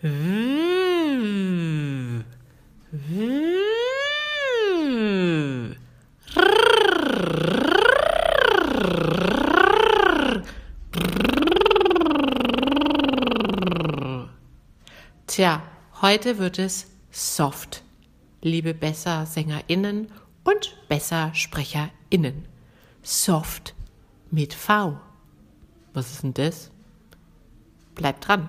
Tja, heute wird es soft. Liebe besser SängerInnen und besser SprecherInnen. Soft mit V. Was ist denn das? Bleibt dran.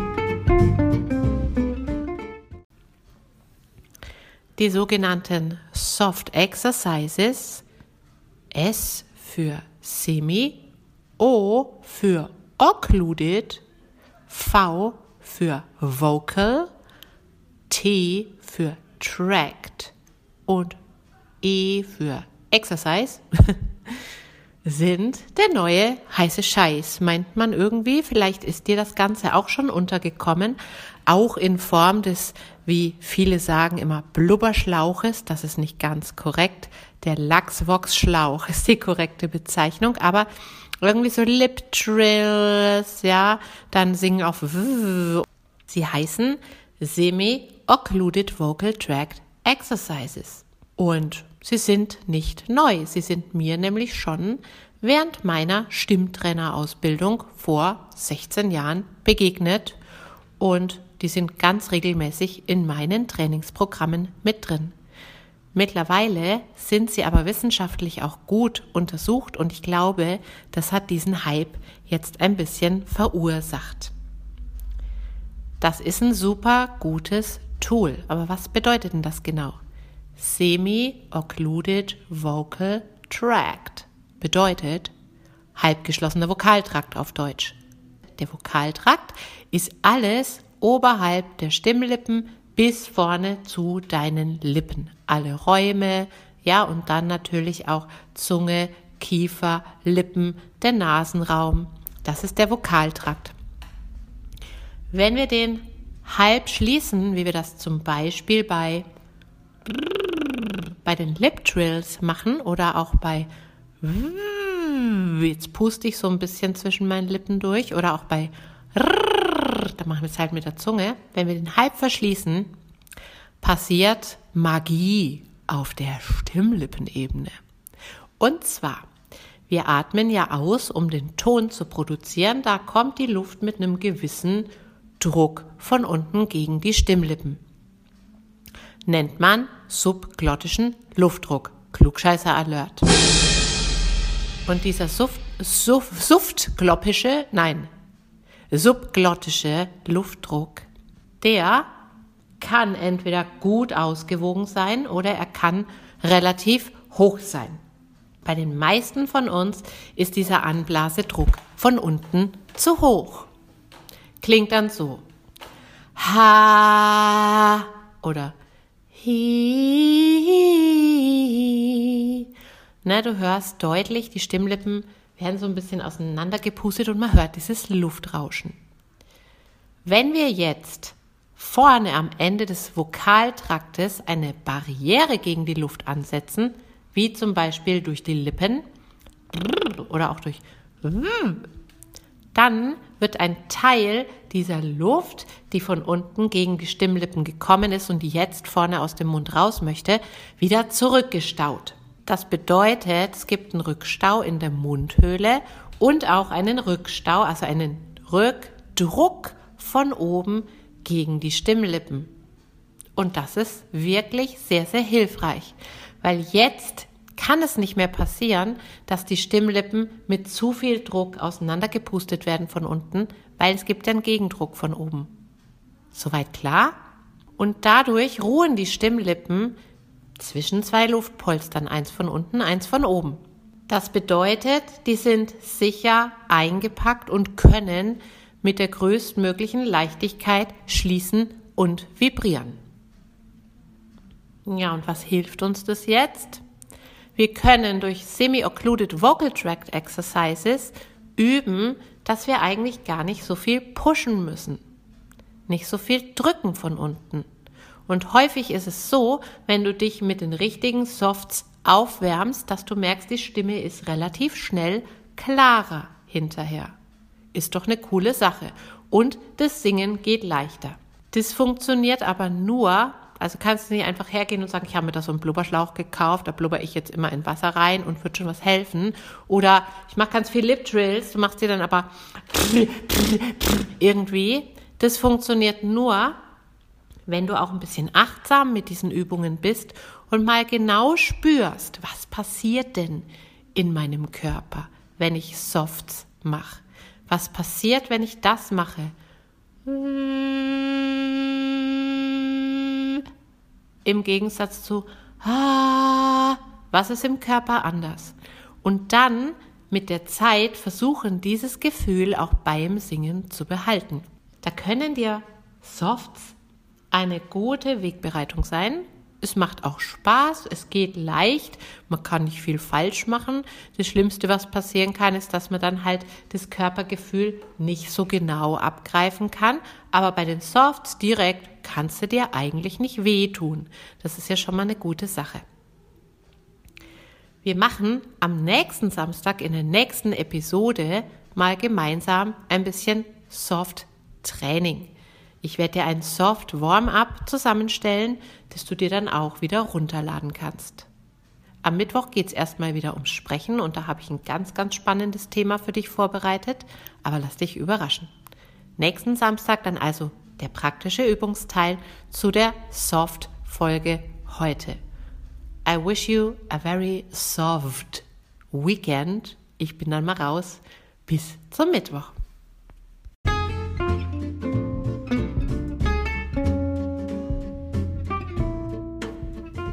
Die sogenannten Soft Exercises, S für Semi, O für Occluded, V für Vocal, T für Tracked und E für Exercise sind der neue heiße Scheiß, meint man irgendwie. Vielleicht ist dir das Ganze auch schon untergekommen, auch in Form des, wie viele sagen, immer Blubberschlauches. Das ist nicht ganz korrekt. Der Lachsvox-Schlauch ist die korrekte Bezeichnung, aber irgendwie so Lip Trills, ja, dann singen auf W. Sie heißen Semi-Occluded Vocal Tract Exercises. Und sie sind nicht neu. Sie sind mir nämlich schon während meiner Stimmtrainerausbildung vor 16 Jahren begegnet und die sind ganz regelmäßig in meinen Trainingsprogrammen mit drin. Mittlerweile sind sie aber wissenschaftlich auch gut untersucht und ich glaube, das hat diesen Hype jetzt ein bisschen verursacht. Das ist ein super gutes Tool. Aber was bedeutet denn das genau? Semi-occluded vocal tract bedeutet halbgeschlossener Vokaltrakt auf Deutsch. Der Vokaltrakt ist alles oberhalb der Stimmlippen bis vorne zu deinen Lippen. Alle Räume, ja, und dann natürlich auch Zunge, Kiefer, Lippen, der Nasenraum. Das ist der Vokaltrakt. Wenn wir den halb schließen, wie wir das zum Beispiel bei bei den Lip Trills machen oder auch bei jetzt puste ich so ein bisschen zwischen meinen Lippen durch oder auch bei da machen wir es halt mit der Zunge. Wenn wir den halb verschließen, passiert Magie auf der Stimmlippenebene. Und zwar, wir atmen ja aus, um den Ton zu produzieren. Da kommt die Luft mit einem gewissen Druck von unten gegen die Stimmlippen nennt man subglottischen Luftdruck. Klugscheißer Alert. Und dieser Suft, Suft, suftgloppische, nein, subglottische Luftdruck, der kann entweder gut ausgewogen sein oder er kann relativ hoch sein. Bei den meisten von uns ist dieser Anblasedruck von unten zu hoch. Klingt dann so. Ha oder Hi. Du hörst deutlich, die Stimmlippen werden so ein bisschen auseinandergepustet und man hört dieses Luftrauschen. Wenn wir jetzt vorne am Ende des Vokaltraktes eine Barriere gegen die Luft ansetzen, wie zum Beispiel durch die Lippen oder auch durch dann wird ein Teil dieser Luft, die von unten gegen die Stimmlippen gekommen ist und die jetzt vorne aus dem Mund raus möchte, wieder zurückgestaut. Das bedeutet, es gibt einen Rückstau in der Mundhöhle und auch einen Rückstau, also einen Rückdruck von oben gegen die Stimmlippen. Und das ist wirklich sehr, sehr hilfreich, weil jetzt kann es nicht mehr passieren, dass die Stimmlippen mit zu viel Druck auseinandergepustet werden von unten, weil es gibt einen Gegendruck von oben. Soweit klar? Und dadurch ruhen die Stimmlippen zwischen zwei Luftpolstern, eins von unten, eins von oben. Das bedeutet, die sind sicher eingepackt und können mit der größtmöglichen Leichtigkeit schließen und vibrieren. Ja, und was hilft uns das jetzt? Wir können durch Semi-Occluded Vocal Tract Exercises üben, dass wir eigentlich gar nicht so viel pushen müssen. Nicht so viel drücken von unten. Und häufig ist es so, wenn du dich mit den richtigen Softs aufwärmst, dass du merkst, die Stimme ist relativ schnell klarer hinterher. Ist doch eine coole Sache. Und das Singen geht leichter. Das funktioniert aber nur, also kannst du nicht einfach hergehen und sagen, ich habe mir da so einen Blubberschlauch gekauft, da blubber ich jetzt immer in Wasser rein und wird schon was helfen. Oder ich mache ganz viel Lip Drills, du machst dir dann aber irgendwie. Das funktioniert nur, wenn du auch ein bisschen achtsam mit diesen Übungen bist und mal genau spürst, was passiert denn in meinem Körper, wenn ich Softs mache. Was passiert, wenn ich das mache? Im Gegensatz zu was ist im Körper anders? Und dann mit der Zeit versuchen, dieses Gefühl auch beim Singen zu behalten. Da können dir Softs eine gute Wegbereitung sein, es macht auch Spaß, es geht leicht, man kann nicht viel falsch machen. Das Schlimmste, was passieren kann, ist, dass man dann halt das Körpergefühl nicht so genau abgreifen kann. Aber bei den Softs direkt kannst du dir eigentlich nicht wehtun. Das ist ja schon mal eine gute Sache. Wir machen am nächsten Samstag in der nächsten Episode mal gemeinsam ein bisschen Soft Training. Ich werde dir ein Soft Warm-up zusammenstellen, das du dir dann auch wieder runterladen kannst. Am Mittwoch geht es erstmal wieder ums Sprechen und da habe ich ein ganz, ganz spannendes Thema für dich vorbereitet, aber lass dich überraschen. Nächsten Samstag dann also der praktische Übungsteil zu der Soft-Folge heute. I wish you a very soft weekend. Ich bin dann mal raus. Bis zum Mittwoch.